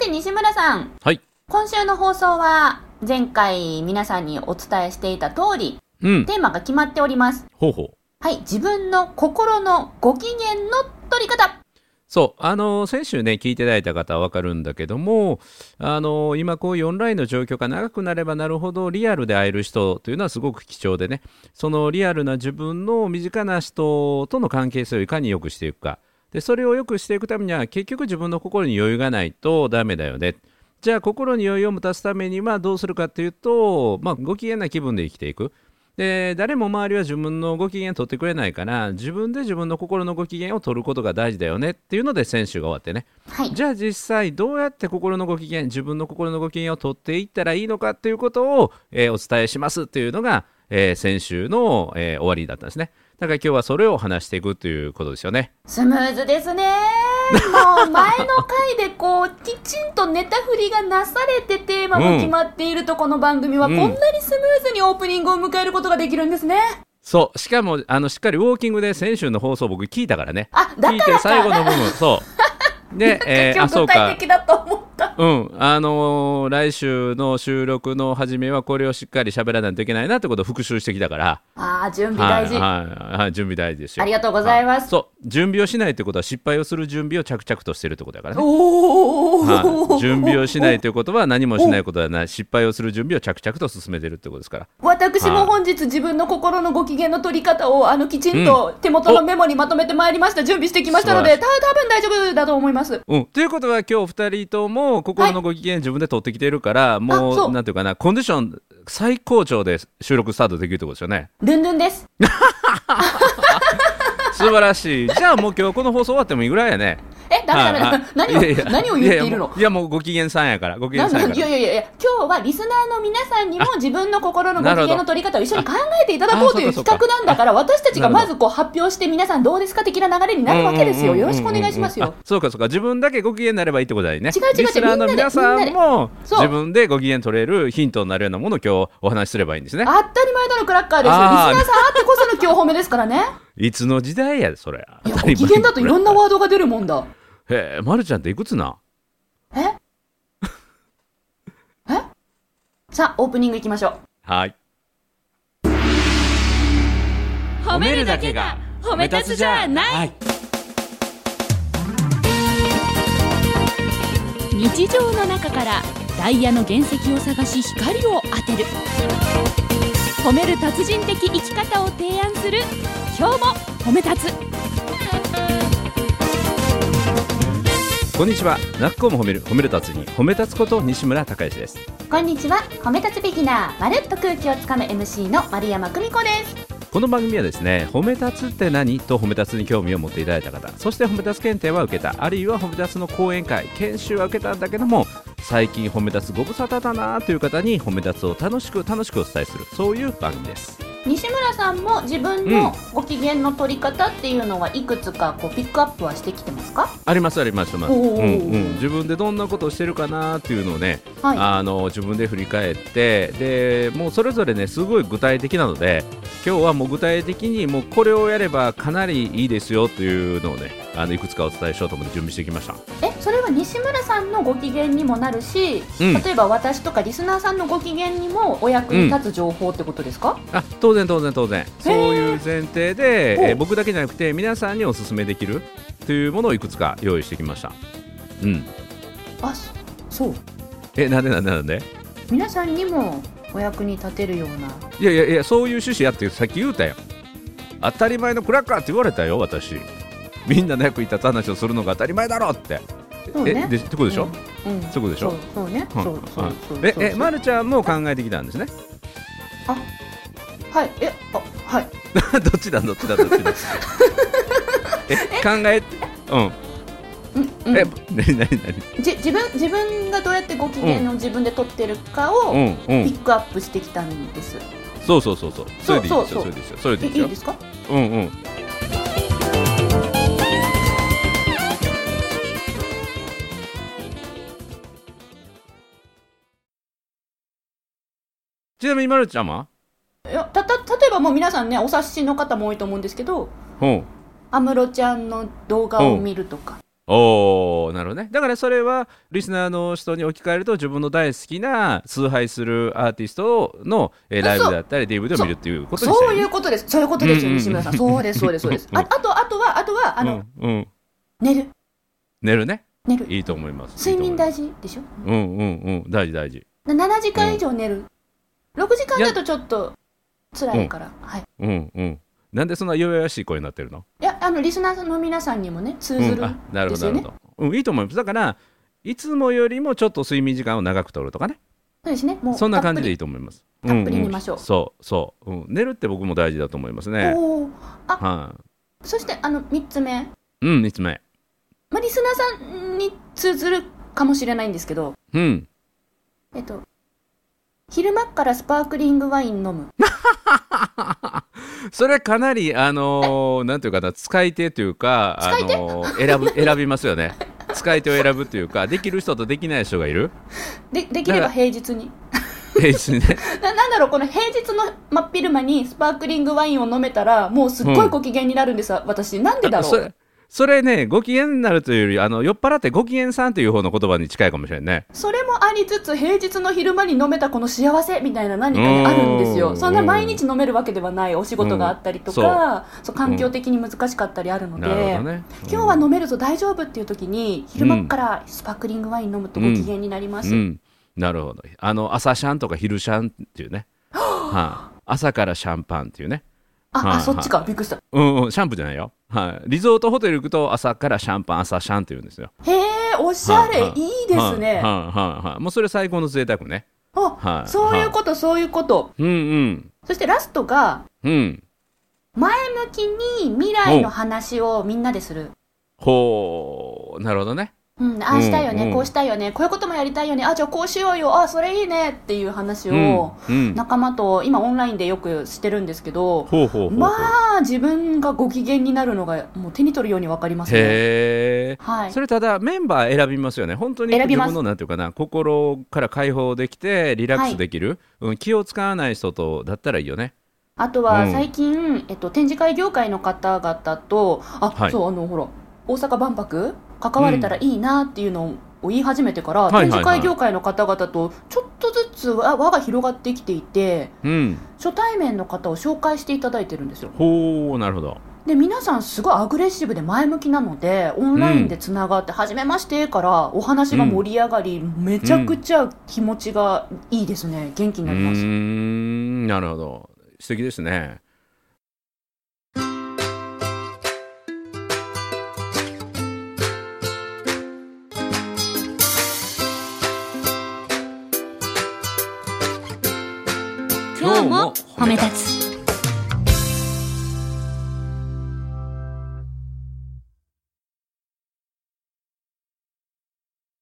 て西村さん、はい。今週の放送は前回皆さんにお伝えしていた通り、うん。テーマが決まっております。ほうほう。はい、自分の心のご機嫌の取り方。そう、あの先週ね、聞いていただいた方は分かるんだけども、あの今、こういうオンラインの状況が長くなればなるほど、リアルで会える人というのはすごく貴重でね、そのリアルな自分の身近な人との関係性をいかに良くしていくか、でそれを良くしていくためには、結局自分の心に余裕がないとダメだよね。じゃあ、心に余裕を持たすためにはどうするかっていうと、まあ、ご機嫌な気分で生きていく。で誰も周りは自分のご機嫌取ってくれないから自分で自分の心のご機嫌を取ることが大事だよねっていうので先週が終わってねはい。じゃあ実際どうやって心のご機嫌自分の心のご機嫌を取っていったらいいのかっていうことを、えーお伝えしますっていうのが、えー先週の、えー終わりだったんですね。だから今日はそれを話していくということですよね。スムーズですね。もう前の回でこう、きちんとネタ振りがなされてテーマも決まっているとこの番組は、うん。こんなにスムーズにオープニングを迎えることができるんですね。そう。しかもあのしっかりウォーキングで先週の放送僕聞いたからね。あ、だ聞いてから最後の部分。そうで、えーと思った。うん、あのー来週の収録の初めはこれをしっかり喋らないといけないなってことを復習してきたから、ああ、準備大事。はいはいはい、準備大事ですよ。ありがとうございます。はそう、準備をしないということは失敗をする準備を着々としてるってことだからね。おはお、い、準備をしないということは何もしないことではない。失敗をする準備を着々と進めてるってことですから。私も本日自分の心のご機嫌の取り方をあのきちんと手元のメモにまとめてまいりました。準備してきましたのでた多分大丈夫だと思いますうん、ということは今日2人とも心のご機嫌自分で取ってきてるから、もあそう。うなんていうかなコンディション最高潮で収録スタートできるってことですよね。ルンルンです 素晴らしい。じゃあもう今日この放送終わってもいいぐらいやね。えダメダメはい。はい何をいやいや。何を言っているの？いやもうご機嫌さんやから。ご機な嫌さんやから。いやいやいや今日はリスナーの皆さんにも自分の心のご機嫌の取り方を一緒に考えていただこうという企画なんだから私たちがまずこう発表して皆さんどうですか的な流れになるわけですよ。よろしくお願いしますあよそうかそうか。自分だけご機嫌になればいいってことだよね。違う違う違うリスナーの皆さんみんなでも自分でご機嫌取れるヒントになるようなものを今日お話しすればいいんですね。当たり前だのクラッカーですよ。リスナーさんあってこその今日褒めですからねいつの時代やでそれ。いやご機嫌だといろんなワードが出るもんだ。へえ、ま、るちゃんっていくつなえ？え？さあオープニングいきましょう。はい。褒めるだけが褒め立つじゃない。い。日常の中からダイヤの原石を探し光を当てる褒める達人的生き方を提案する今日も褒め立つ。こんにちは。なっこも褒める褒める達人褒め立つこと西村孝之です。こんにちは。褒め立つビギナーまるっと空気をつかむ MC の丸山久美子です。この番組はですね褒め立つって何？と褒め立つに興味を持っていただいた方そして褒め立つ検定は受けたあるいは褒め立つの講演会研修は受けたんだけども最近褒め立つご無沙汰だなという方に褒め立つを楽しく楽しくお伝えするそういう番組です。西村さんも自分のご機嫌の取り方っていうのはいくつかこうピックアップはしてきてますか？ありますありますあります、おうんーうん、自分でどんなことをしてるかなっていうのをね、はい。あの自分で振り返ってでもうそれぞれねすごい具体的なので今日はもう具体的にもうこれをやればかなりいいですよというのをねあのいくつかお伝えしようと思って準備してきました。えそれは西村さんのご機嫌にもなるし、うん。例えば私とかリスナーさんのご機嫌にもお役に立つ情報ってことですか、あ当然当然当然。そういう前提で、えー僕だけじゃなくて皆さんにお勧めできるというものをいくつか用意してきました。うん。あそそうえなんでなんでなんで？皆さんにもお役に立てるような。いやいやいやそういう趣旨やってさっき言うたよ当たり前のクラッカーって言われたよ私。みんなの役に立つ話をするのが当たり前だろって。そうね。えでってことでしょ、うん、うん。そうでしょ？そうそうね、うん。そうそうはいそうええまるちゃんも考えてきたんですね？はい。えあはい。どっちだどっちだどっちだ？え考えうんうんうん。え何何何？じ自分自分がどうやってご機嫌を自分で取ってるかをピックアップしてきたんです、そうそうそうそう。それでいいですそうそうよそれでいいですよ。それでいいですよ。いいいですか？うんうん。ちなみにまるちゃんはいやたた例えばもう皆さんねお察しの方も多いと思うんですけどうん。安室ちゃんの動画を見るとか、おーなるほどねだからそれはリスナーの人に置き換えると自分の大好きな崇拝するアーティストの、えーライブだったり DVD を見るっていうことにしたそうらいうことです。そういうことですよ、うんうん西村さん。そうです、そうです、そうです。ああと、あとは、あとは、あの、うんうん、寝る。寝るね寝る。いいと思います睡眠大事事でしょ？うんうんうん大事大事な7時間以上寝る。6時間だとちょっと辛いから。はい。うんうんなんでそんな弱々しい声になってるの？いや、あの、リスナーの皆さんにもね、通ずるうんあなるほ。どなるほど、うん、いいと思います。だからいつもよりもちょっと睡眠時間を長く取るとかね。そうですね。もう、そんな感じでいいいと思います。たっぷり寝ましょう。うんんそうそう、うん、寝るって僕も大事だと思いますね。おー。あ、はそして、あの、3つ目。い、うん3つ目。まあ、リスナーさんに通ずるかもしれないんですけど、うん。えっと、昼間っからスパークリングワイン飲む。それかなりあのーなんていうかな使い手というかあのー選ぶ 選びますよね。使い手を選ぶというかできる人とできない人がいる？で、できれば平日に。平日にね。ななんだろう、この平日の真っ昼間にスパークリングワインを飲めたら、もうすっごいご機嫌になるんです、私。なんでだろそうれそれねご機嫌になるというよりあの酔っ払ってご機嫌さんという方の言葉に近いかもしれないね。それもありつつ、平日の昼間に飲めたこの幸せみたいな何かにあるんですよ。うん。そんな毎日飲めるわけではないお仕事があったりとか、うん。そう環境的に難しかったりあるので、なるほどね、今日は飲めると大丈夫っていう時に、昼間っからスパークリングワイン飲むとご機嫌になります。うん、なるほど。あの朝シャンとか昼シャンっていうね、はい朝からシャンパンっていうねあ、はそっちか。びっくりした。うんうんシャンプーじゃないよ、はい、リゾートホテル行くと朝からシャンパン朝シャンって言うんですよへえ、おしゃれ。はいはいいいですね。はいはいはいはいもうそれ最高の贅沢ねあ、はいそういうこと、そういうこと。うんうんそしてラストが、うん前向きに未来の話をみんなでする。ほうなるほどねうん、ああしたいよね、うん。うんこうしたいよね、こういうこともやりたいよね、あ、じゃあこうしようよ、あ、それいいねっていう話を、うんうん。仲間と今オンラインでよくしてるんですけど、まあ、自分がご機嫌になるのがもう手に取るようにわかりますね。はい。それただメンバー選びますよね。本当に自分のなんていうかな心から解放できてリラックスできる、うん、気を使わない人とだったらいいよね。あとはうん。最近、えっと、展示会業界の方々と、あ、はい。そう、あの、ほら、大阪万博関われたらいいなっていうのを言い始めてから、展示会業界の方々とちょっとずつ輪輪が広がってきていて、うん。初対面の方を紹介していただいてるんですよ。ほうなるほど。で、皆さんすごいアグレッシブで前向きなので、オンラインでつながって、はじめましてからお話が盛り上がり、めちゃくちゃ気持ちがいいですね。元気になります。うーん。なるほど。素敵ですね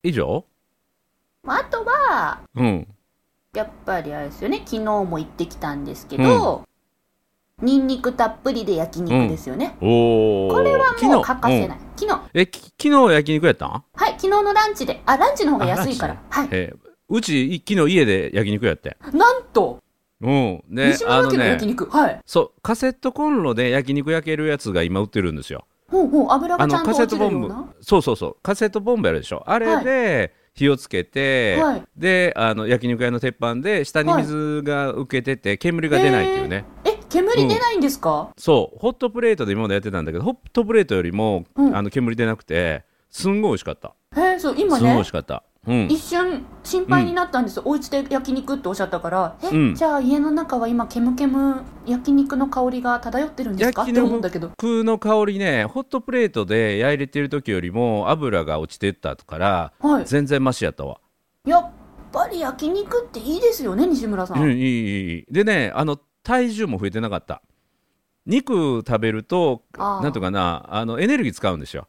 以上？あとは、うん。やっぱりあれですよね、昨日も行ってきたんですけど、ニンニクたっぷりで焼肉ですよね。おおこれはもう欠かせい、ない。昨日、えき昨日焼肉やったん？はい、昨日のランチで、あ、ランチの方が安いから。はい。えー。うちい昨日家で焼肉やってなんと、うん。で西村家の焼肉、はい。そうカセットコンロで焼肉焼けるやつが今売ってるんですよほうほう、油がちゃんと落カセットボンブちるような？そうそうそう。カセットボンベあるでしょ。あれで火をつけて、はい。であの焼肉屋の鉄板で下に水が浮けてて、煙が出ないっていうね、え、煙出ないんですか、そう。ホットプレートで今までやってたんだけどホットプレートよりも、うん。あの煙出なくてすんごい美味しかった。へえ、そう、今ね。すんごい美味し、かったうん。一瞬心配になったんですよ。お家で焼肉っておっしゃったから、え、うん。じゃあ家の中は今、ケムケム焼肉の香りが漂ってるんですか？って思うんだけど。肉の香りねホットプレートで焼いてる時よりも油が落ちてったからはい。全然マシやったわ。やっぱり焼肉っていいですよね、西村さん。うんいいいいでねあの体重も増えてなかった。肉食べるとなんとかなあのエネルギー使うんですよ。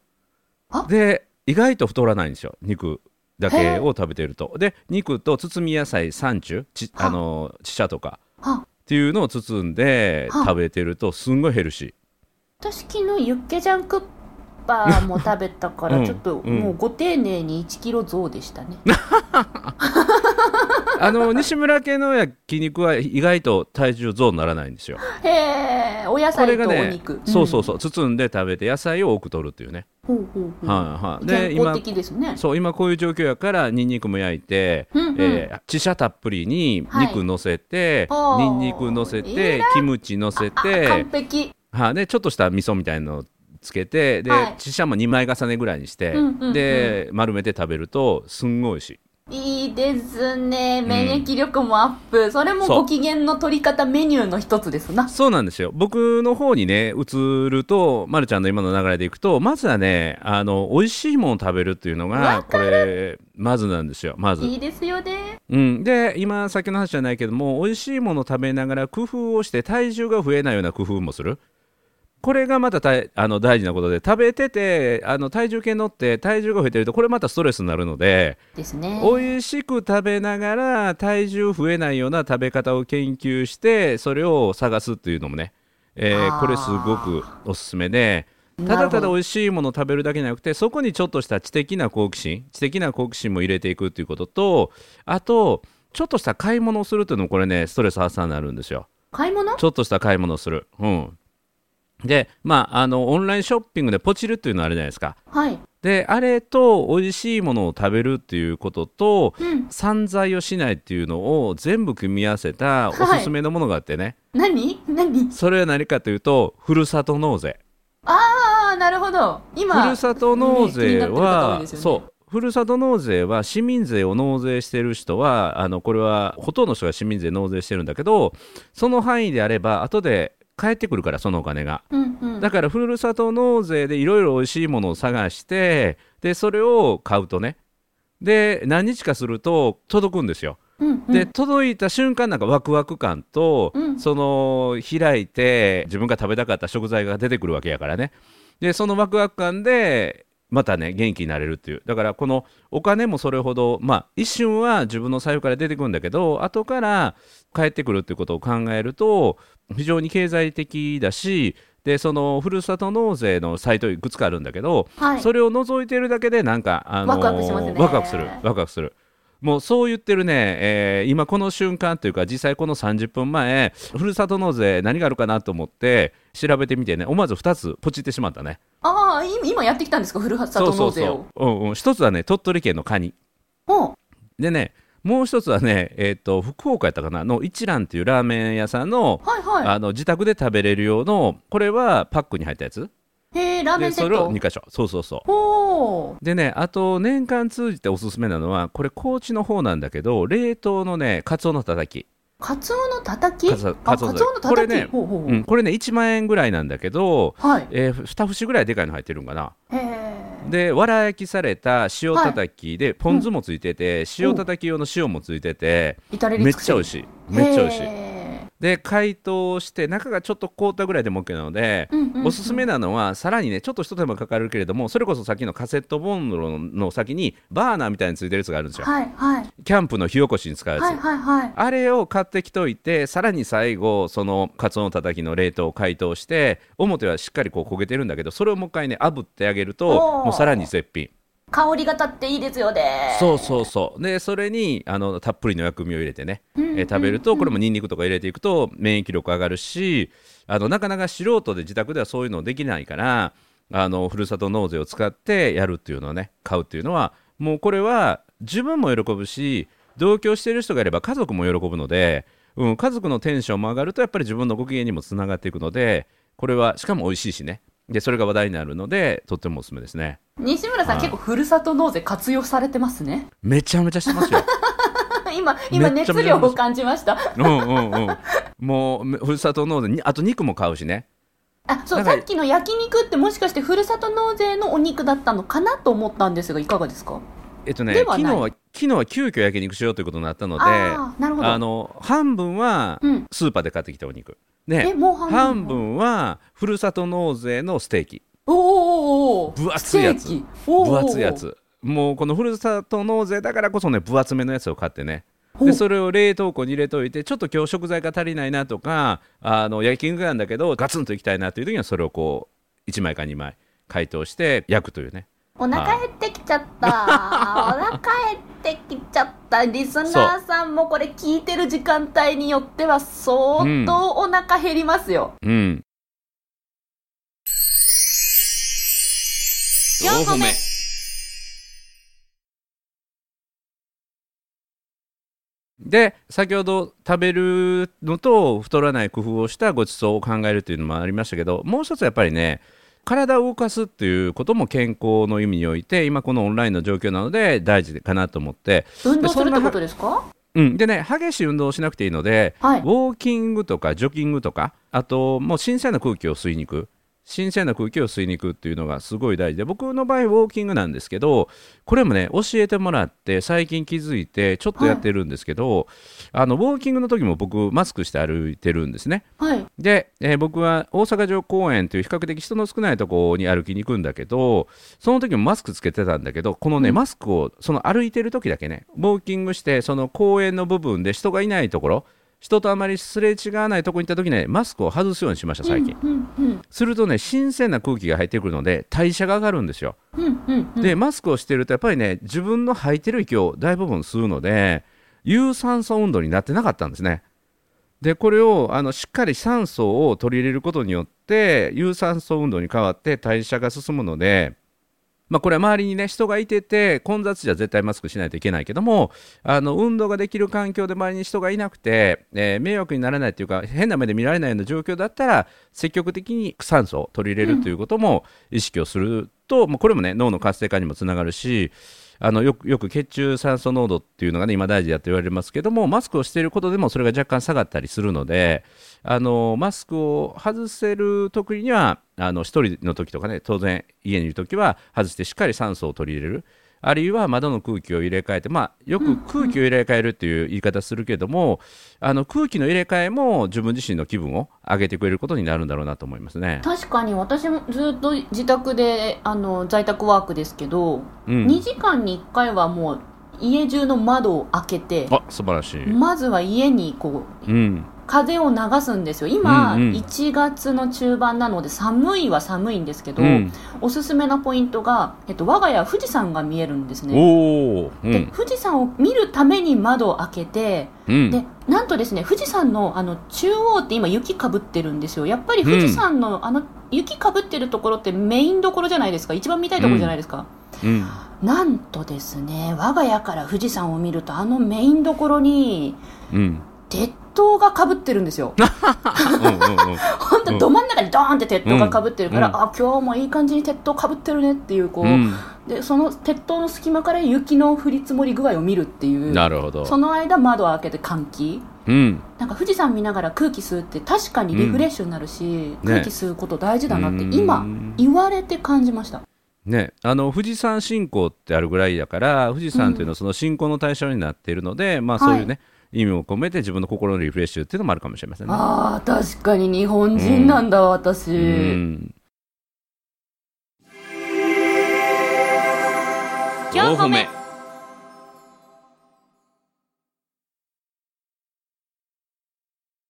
あ？で意外と太らないんですよ肉だけを食べてると。で肉と包み野菜サンチュちは。あのチシャとか。は。っていうのを包んでは。食べてるとすんごいヘルシ私昨日ユッケジャンクッパーも食べたからうん。ちょっとうん。もうご丁寧に1キロ増でしたね、ー あの西村家の焼肉は意外と体重増にならないんですよ。へえお野菜がねとお肉、そうそうそう包んで食べて野菜を多く取るっていうね。へほうほうほう。はいはい、で今ね。そう今こういう状況やからニンニクも焼いて、うんうん。えー、チシャたっぷりに肉乗せて、はいニンニク乗せてキムチ乗せあて完璧。はい、でちょっとした味噌みたいのつけてで、はい。チシャも2枚重ねぐらいにして、うんうんうん。で丸めて食べるとすんごい美味しい。いいですね。免疫力もアップ、それもそう。ご機嫌の取り方メニューの一つですな。そうなんですよ。僕の方にね移ると、ま、るちゃんの今の流れでいくとまずはねあの美味しいものを食べるっていうのがわこれまずなんですよ。まず。いいですよね。うん、で今先の話じゃないけども美味しいものを食べながら工夫をして体重が増えないような工夫もするこれがまた大あの大事なことで食べててあの体重計乗って体重が増えてるとこれまたストレスになるのでですね。美味しく食べながら体重増えないような食べ方を研究してそれを探すっていうのもね、えーこれすごくおすすめでただただ美味しいものを食べるだけじゃなくてそこにちょっとした知的な好奇心知的な好奇心も入れていくっていうこととあとちょっとした買い物をするっていうのもこれねストレス発散になるんですよ。買い物？ちょっとした買い物をする。うんでまああのオンラインショッピングでポチるっていうのあるじゃないですか。はい。であれと美味しいものを食べるっていうこととうん。散財をしないっていうのを全部組み合わせたおすすめのものがあってね、何？何？それは何かというとふるさと納税。ああなるほど。今ふるさと納税は、ね。そう。ふるさと納税は市民税を納税してる人はあのこれはほとんどの人が市民税納税してるんだけどその範囲であれば後で返ってくるからそのお金が。うんうん。だからふるさと納税でいろいろ美味しいものを探してでそれを買うとね。で何日かすると届くんですよ。うんうん。で届いた瞬間なんかワクワク感と、うん。その開いて自分が食べたかった食材が出てくるわけやからね。でそのワクワク感でまたね元気になれるっていう。だからこのお金もそれほどまあ一瞬は自分の財布から出てくるんだけど後から帰ってくるっていうことを考えると非常に経済的だしでそのふるさと納税のサイトいくつかあるんだけど、はい。それを除いてるだけでなんか、あのーワクワクしますね。ワクワクする。ワクワクするもうそう言ってるね、えー今この瞬間というか実際この30分前ふるさと納税何があるかなと思って調べてみてね。思わず2つポチってしまったね。ああ今今やってきたんですか？ふるさと納税を。う、うんうん、一つはね鳥取県のカニ。お。でねもう一つはね、えー、と福岡やったかな？の一蘭っていうラーメン屋さんの,、はいはい。あの自宅で食べれる用のこれはパックに入ったやつへえラーメンセット。2箇所。そうそうそう。でねあと年間通じておすすめなのはこれ高知の方なんだけど冷凍のねカツオのたたき、カツオのたたき？カツオのたたき。これねほうほうほう。うん、これね1万円ぐらいなんだけど、はい。えー、2節ぐらいでかいの入ってるんかな。へえでわら焼きされた塩たたきで、ポン酢もついてて、塩たたき用の塩もついててめっちゃ美味しい。めっちゃ美味しい。へで解凍して中がちょっと凍ったぐらいでも OK なので、うんうんうん。おすすめなのはさらにねちょっと一手間かかるけれどもそれこそさっきのカセットボンドの先にバーナーみたいについてるやつがあるんですよ、はいはい。キャンプの火起こしに使うやつ、はいはいはい。あれを買ってきといてさらに最後そのカツオのたたきの冷凍を解凍して表はしっかりこう焦げてるんだけどそれをもう一回ね炙ってあげるともうさらに絶品香りが立っていいですよね。そうそうそう。でそれにあのたっぷりの薬味を入れてね、うんうんうん。えー食べるとこれもニンニクとか入れていくと免疫力上がるしあのなかなか素人で自宅ではそういうのできないからあのふるさと納税を使ってやるっていうのをね買うっていうのはもうこれは自分も喜ぶし同居してる人がいれば家族も喜ぶので、うん、家族のテンションも上がるとやっぱり自分のご機嫌にもつながっていくのでこれはしかも美味しいしねでそれが話題になるのでとってもおすすめですね。西村さん、はい。結構ふるさと納税活用されてますね。めちゃめちゃしてますよ。今今熱量を感じました。うんうんうん。もうふるさと納税にあと肉も買うしね。あそうさっきの焼肉ってもしかしてふるさと納税のお肉だったのかなと思ったんですがいかがですか？えっとね昨日は昨日は急遽焼肉しようということになったのでああなるほど。あの半分はうん。スーパーで買ってきたお肉、う半分。半分はふるさと納税のステーキ。おー。おー分厚いやつ。分厚いやつ。もうこのふるさと納税だからこそね分厚めのやつを買ってね。でそれを冷凍庫に入れといてちょっと今日食材が足りないなとかあの焼き肉なんだけどガツンといきたいなという時にはそれをこう1枚か2枚解凍して焼くというね。お腹減ってきちゃった。お腹減ってきちゃった。リスナーさんもこれ聞いてる時間帯によっては相当お腹減りますよ。うん4個目で先ほど食べるのと太らない工夫をしたごちそうを考えるというのもありましたけどもう一つやっぱりね体を動かすっていうことも健康の意味において今このオンラインの状況なので大事かなと思って。運動するってことですか？うん、でね激しい運動をしなくていいので、はい。ウォーキングとかジョギングとかあともう新鮮な空気を吸いに行く新鮮な空気を吸いに行くっていうのがすごい大事で僕の場合ウォーキングなんですけどこれもね教えてもらって最近気づいてちょっとやってるんですけど、あのウォーキングの時も僕マスクして歩いてるんですね。はい。で、えー僕は大阪城公園という比較的人の少ないところに歩きに行くんだけどその時もマスクつけてたんだけどこのね、マスクをその歩いてる時だけねウォーキングしてその公園の部分で人がいないところ人とあまりすれ違わないところに行った時ねマスクを外すようにしました最近、うんうん。するとね新鮮な空気が入ってくるので代謝が上がるんですよ。うんうんうん。でマスクをしてるとやっぱりね自分の吐いてる息を大部分吸うので有酸素運動になってなかったんですね。でこれをあのしっかり酸素を取り入れることによって有酸素運動に変わって代謝が進むのでまあ、これは周りにね人がいてて混雑時は絶対マスクしないといけないけどもあの運動ができる環境で周りに人がいなくて、えー迷惑にならないというか変な目で見られないような状況だったら積極的に酸素を取り入れるということも意識をすると、もうこれもね脳の活性化にもつながるしあのよくよく血中酸素濃度っていうのがね今大事だと言われますけどもマスクをしていることでもそれが若干下がったりするのであのマスクを外せる時にはあの1人の時とかね当然家にいる時は外してしっかり酸素を取り入れる。あるいは窓の空気を入れ替えて、まあ、よく空気を入れ替えるっていう言い方するけども、あの空気の入れ替えも自分自身の気分を上げてくれることになるんだろうなと思いますね。確かに私もずっと自宅であの在宅ワークですけど、うん2時間に1回はもう家中の窓を開けてあ素晴らしい。まずは家にこううん風を流すんですよ。今、うんうん。1月の中盤なので寒いは寒いんですけど、うん。おすすめなポイントが、えっと、我が家は富士山が見えるんですね。うでん富士山を見るために窓を開けてうん。でなんとですね富士山のあの中央って今雪かぶってるんですよ。やっぱり富士山の,、あの雪かぶってるところってメインどころじゃないですか？一番見たいところじゃないですか、うん。なんとですね我が家から富士山を見るとあのメインどころにうん鉄塔がかぶってるんですよ。本当ど真ん中にドーンって鉄塔がかぶってるから、うん。あ今日もいい感じに鉄塔かぶってるねっていうこう、うん。でその鉄塔の隙間から雪の降り積もり具合を見るっていうなるほど。その間窓を開けて換気。うん。なんか富士山見ながら空気吸うって確かにリフレッシュになるし、うん。空気吸うこと大事だなってうん。今言われて感じました。ね、あの富士山信仰ってあるぐらいだから富士山というのはその信仰の対象になっているので、まあそういうね、意味を込めて自分の心のリフレッシュっていうのもあるかもしれませんね。ああ確かに日本人なんだ、私、うん。4歩目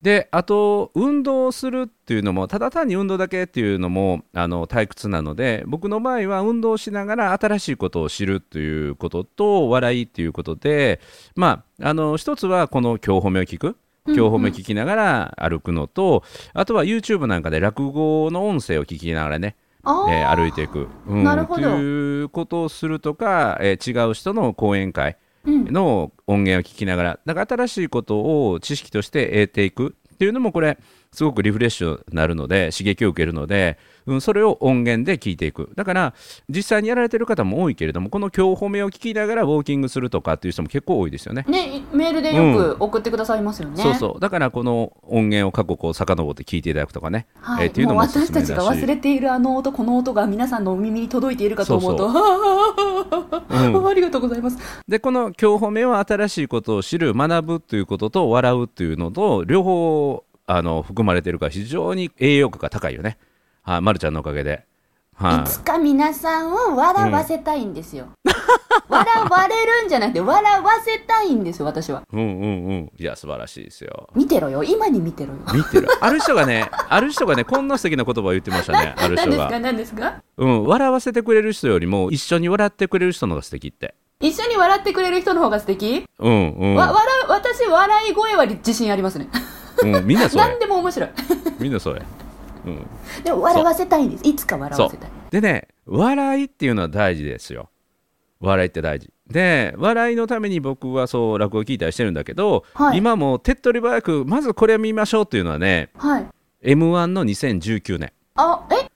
であと運動をするっていうのもただ単に運動だけっていうのもあの退屈なので僕の場合は運動しながら新しいことを知るということと笑いっていうことでまああの一つはこの今日褒めを聞く今日褒め聞きながら歩くのと、あとは YouTube なんかで落語の音声を聞きながらねえー歩いていく、うん、なるほど。ということをするとか、えー違う人の講演会うんの音源を聞きながらだから新しいことを知識として得ていくっていうのもこれすごくリフレッシュになるので刺激を受けるので、うん、それを音源で聞いていく。だから実際にやられてる方も多いけれどもこの今日褒めを聞きながらウォーキングするとかっていう人も結構多いですよね。ねメールでよく送ってくださいますよね、そうそう。だからこの音源を過去こう遡って聞いていただくとかね、はい。えーっていうのも私たちが忘れているあの音この音が皆さんのお耳に届いているかと思うとうん ありがとうございます。でこの今日褒めは新しいことを知る学ぶということと笑うというのと両方あの含まれているから非常に栄養価が高いよね、はい、ま、るちゃんのおかげで、はい。つか皆さんを笑わせたいんですよ、笑われるんじゃなくて笑わせたいんですよ私は。うんうんうん。いや素晴らしいですよ。見てろよ。今に見てろよ。見てる。ある人がねある人がねこんな素敵な言葉を言ってましたね。ある人が、何ですか？何ですかうん、笑わせてくれる人よりも一緒に笑ってくれる人の方が素敵って。一緒に笑ってくれる人の方が素敵、うんうん。わ笑う私笑い声は自信ありますね。うん、みんなそれ 何でも面白い。みんなそれ、うん、でも笑わせたいんです。いつか笑わせたい。でね笑いっていうのは大事ですよ。笑いって大事。で笑いのために僕はそう落語聞いたりしてるんだけど、はい。今もう手っ取り早くまずこれを見ましょうっていうのはねはい。m 1の2019年あえ？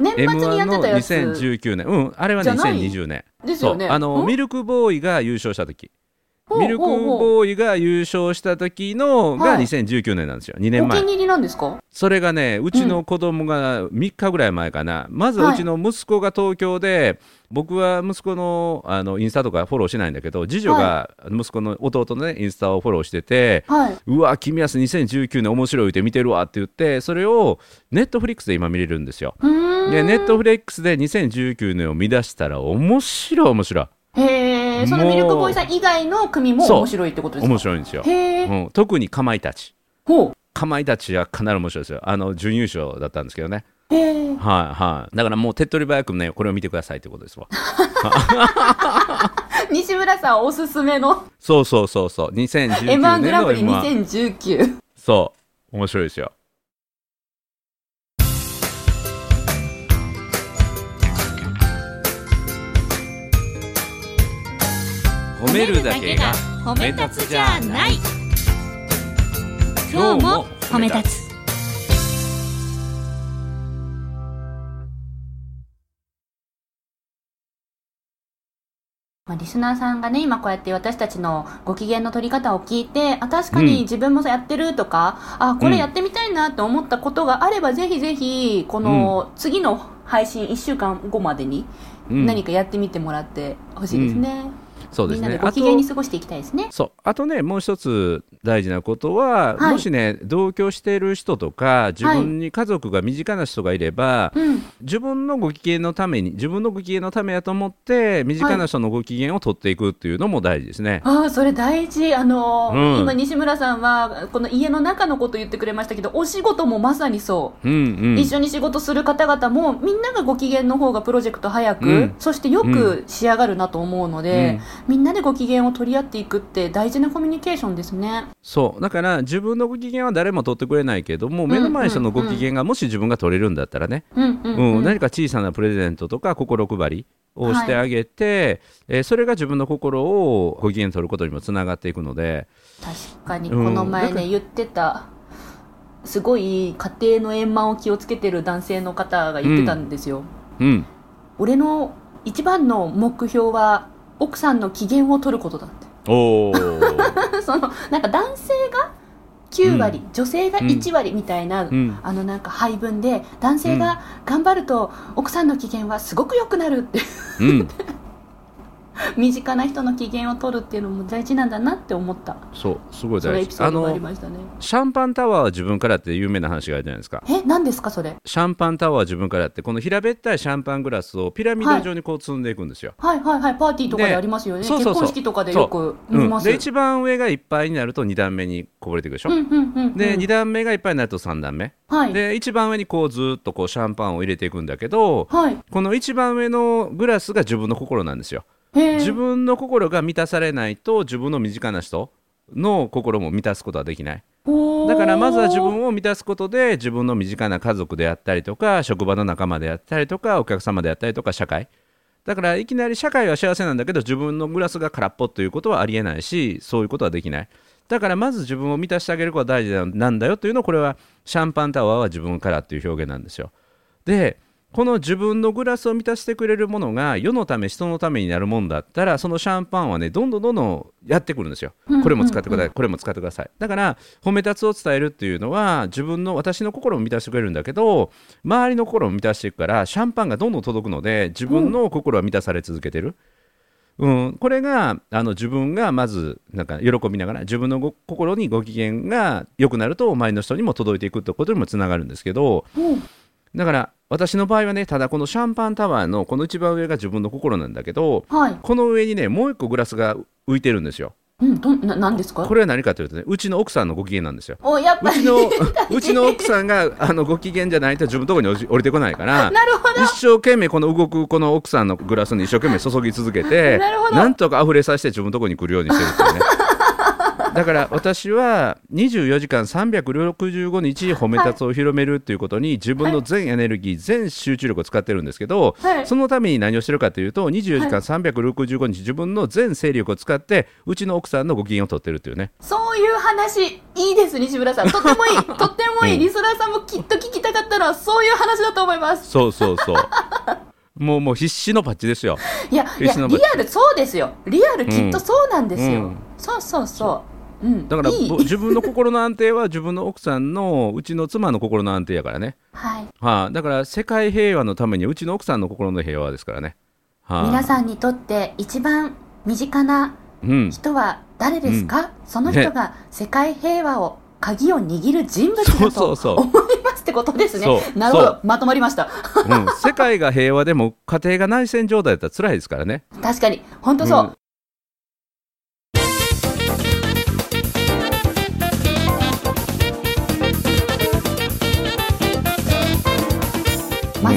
年末 m 1のにやってたやつ？2019年うん。あれはじゃない？2020年ですよね。そう。あのん？ミルクボーイが優勝した時ミルクボーイが優勝した時のがはい。2019年なんですよ。2年前。お気に入りなんですか？それがねうちの子供が3日ぐらい前かな、まずはうちの息子が東京で、僕は息子のあのインスタとかフォローしないんだけど次女が息子の弟のねインスタをフォローしてて、はい。うわ君安2019年面白い言って見てるわって言ってそれをネットフリックスで今見れるんですよ。でネットフリックスで2019年を見出したら面白い面白いそのミルクボーイさん以外の組も面白いってことですか？面白いんですよ、うん、特にかまいたち。ほかまいたちはかなり面白いですよ。あの準優勝だったんですけどね。はいはい。だからもう手っ取り早くねこれを見てくださいってことですわ。西村さんおすすめの。そうそうそうそう。2019 M1 年のグランプリ M1 2019そう。面白いですよ褒めるだけが褒め立つじゃない。今日も褒め立つ。まあ、リスナーさんがね今こうやって私たちのご機嫌の取り方を聞いてあ確かに自分もやってるとか、あこれやってみたいなって思ったことがあれば、ぜひぜひこの次の配信1週間後までにうん。何かやってみてもらってほしいですね、そうですみんなでねご機嫌に過ごしていきたいですね。そう。あとねもう一つ大事なことは、はい。もしね同居している人とか自分に家族が身近な人がいれば、うん。自分のご機嫌のために自分のご機嫌のためやと思って身近な人のご機嫌を取っていくっていうのも大事ですね。ああそれ大事。あのーうん。今西村さんはこの家の中のこと言ってくれましたけどお仕事もまさにそう。うんうん、一緒に仕事する方々もみんながご機嫌の方がプロジェクト早く、うん。そしてよく仕上がるなと思うので、うんみんなでご機嫌を取り合っていくって大事なコミュニケーションですね。そう。だから自分のご機嫌は誰も取ってくれないけども目の前の人のご機嫌がもし自分が取れるんだったらね、うんうん、ううん。ん何か小さなプレゼントとか心配りをしてあげて、えーそれが自分の心をご機嫌取ることにもつながっていくので。確かにこうんの前だからね言ってたすごい家庭の円満を気をつけてる男性の方が言ってたんですよ、うん。俺の一番の目標は奥さんの機嫌を取ることだって。おー。そのなんか男性が9割、女性が1割みたいな、うん。あのなんか配分で男性が頑張ると奥さんの機嫌はすごく良くなるって。うん 身近な人の機嫌を取るっていうのも大事なんだなって思った。そうすごい大事。あのましたね。シャンパンタワーは自分からって有名な話があるじゃないですか。え何ですかそれ？シャンパンタワーは自分からってこの平べったいシャンパングラスをピラミッド状にこう積んでいくんですよ、はいはいはい。パーティーとかででありますよね。結婚式とかでよくうん、見ます、で一番上がいっぱいになると2段目にこぼれていくでしょ、うんうんうんうん。で2段目がいっぱいになると3段目、はい。で一番上にこうずっとこうシャンパンを入れていくんだけどはい。この一番上のグラスが自分の心なんですよ自分の心が満たされないと自分の身近な人の心も満たすことはできない。だからまずは自分を満たすことで自分の身近な家族であったりとか職場の仲間であったりとかお客様であったりとか社会。だからいきなり社会は幸せなんだけど自分のグラスが空っぽということはありえないしそういうことはできない。だからまず自分を満たしてあげることが大事なんだよというのをこれはシャンパンタワーは自分からっていう表現なんですよ。でこの自分のグラスを満たしてくれるものが世のため人のためになるもんだったらそのシャンパンはねどんどんどんどんやってくるんですよ。うん。これも使ってください。これも使ってください。だから褒め立つを伝えるっていうのは自分の私の心を満たしてくれるんだけど周りの心を満たしていくからシャンパンがどんどん届くので自分の心は満たされ続けてる、うん、これがあの自分がまずなんか喜びながら自分のご心にご機嫌が良くなると周りの人にも届いていくってことにもつながるんですけどうん。だから私の場合はねただこのシャンパンタワーのこの一番上が自分の心なんだけどはい。この上にねもう一個グラスが浮いてるんですよ。うんですか？これは何かというとねうちの奥さんのご機嫌なんですよ。おやっぱり。うちのうちの奥さんがあのご機嫌じゃないと自分のところに降りてこないから なるほど。一生懸命この動くこの奥さんのグラスに一生懸命注ぎ続けて なるほど。んとか溢れさせて自分のところに来るようにしてるっていうねだから私は24時間365日褒め立つを広めるっていうことに自分の全エネルギー、全集中力を使ってるんですけど、はいそのために何をしてるかというと24時間365日自分の全勢力を使ってうちの奥さんのご機嫌を取ってるっていうねそういう話、いいです、西村さん。とってもいい。とってもいい。うんリスナーさんもきっと聞きたかったのは、そういう話だと思います。そうそうそう もうもう必死のパッチですよいや、いや、リアル、そうですよ。リアルきっとそうなんですよ。うんそうそうそう。うん。だから自分の心の安定は自分の奥さんのうちの妻の心の安定やからね、はい。はあ、だから世界平和のためにうちの奥さんの心の平和ですからね、はあ、皆さんにとって一番身近なうん、人は誰ですか、そのね人が世界平和を鍵を握る人物だと思いますってことですね。なるほど。まとまりました。うん、世界が平和でも家庭が内戦状態だったら辛いですからね。確かに。本当そう、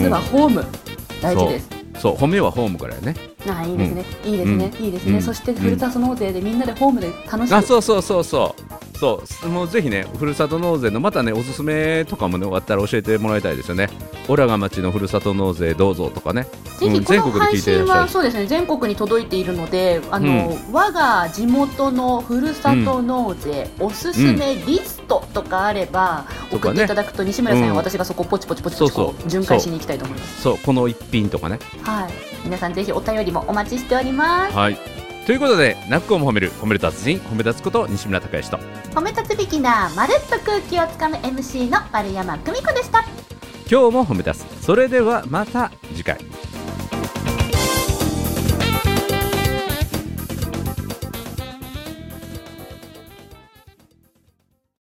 ずはホーム、大事です。そう。褒めはホームからやね。ああいいですね、いいですね、うん。いいですね、うん。そしてふるさと納税でみんなでホームで楽しく、あそうそうそうそう。そう。もうぜひねふるさと納税のまたねおすすめとかもね終わったら教えてもらいたいですよね。オラが町のふるさと納税どうぞとかね。うんぜひこの配信はるそうですね全国に届いているのであの、我が地元のふるさと納税、おすすめリストとかあれば、送っていただくと西村さんやうん。私がそこポチポチポチポチ巡回しに行きたいと思います。そう。この一品とかね。はい。皆さんぜひお便りもお待ちしております。はい。ということで、ナックをも褒める、褒める達人、褒め立つこと西村孝之と、褒め立つビギナーまるっと空気をつかむ MC の丸山久美子でした。今日も褒め立つ。それではまた次回。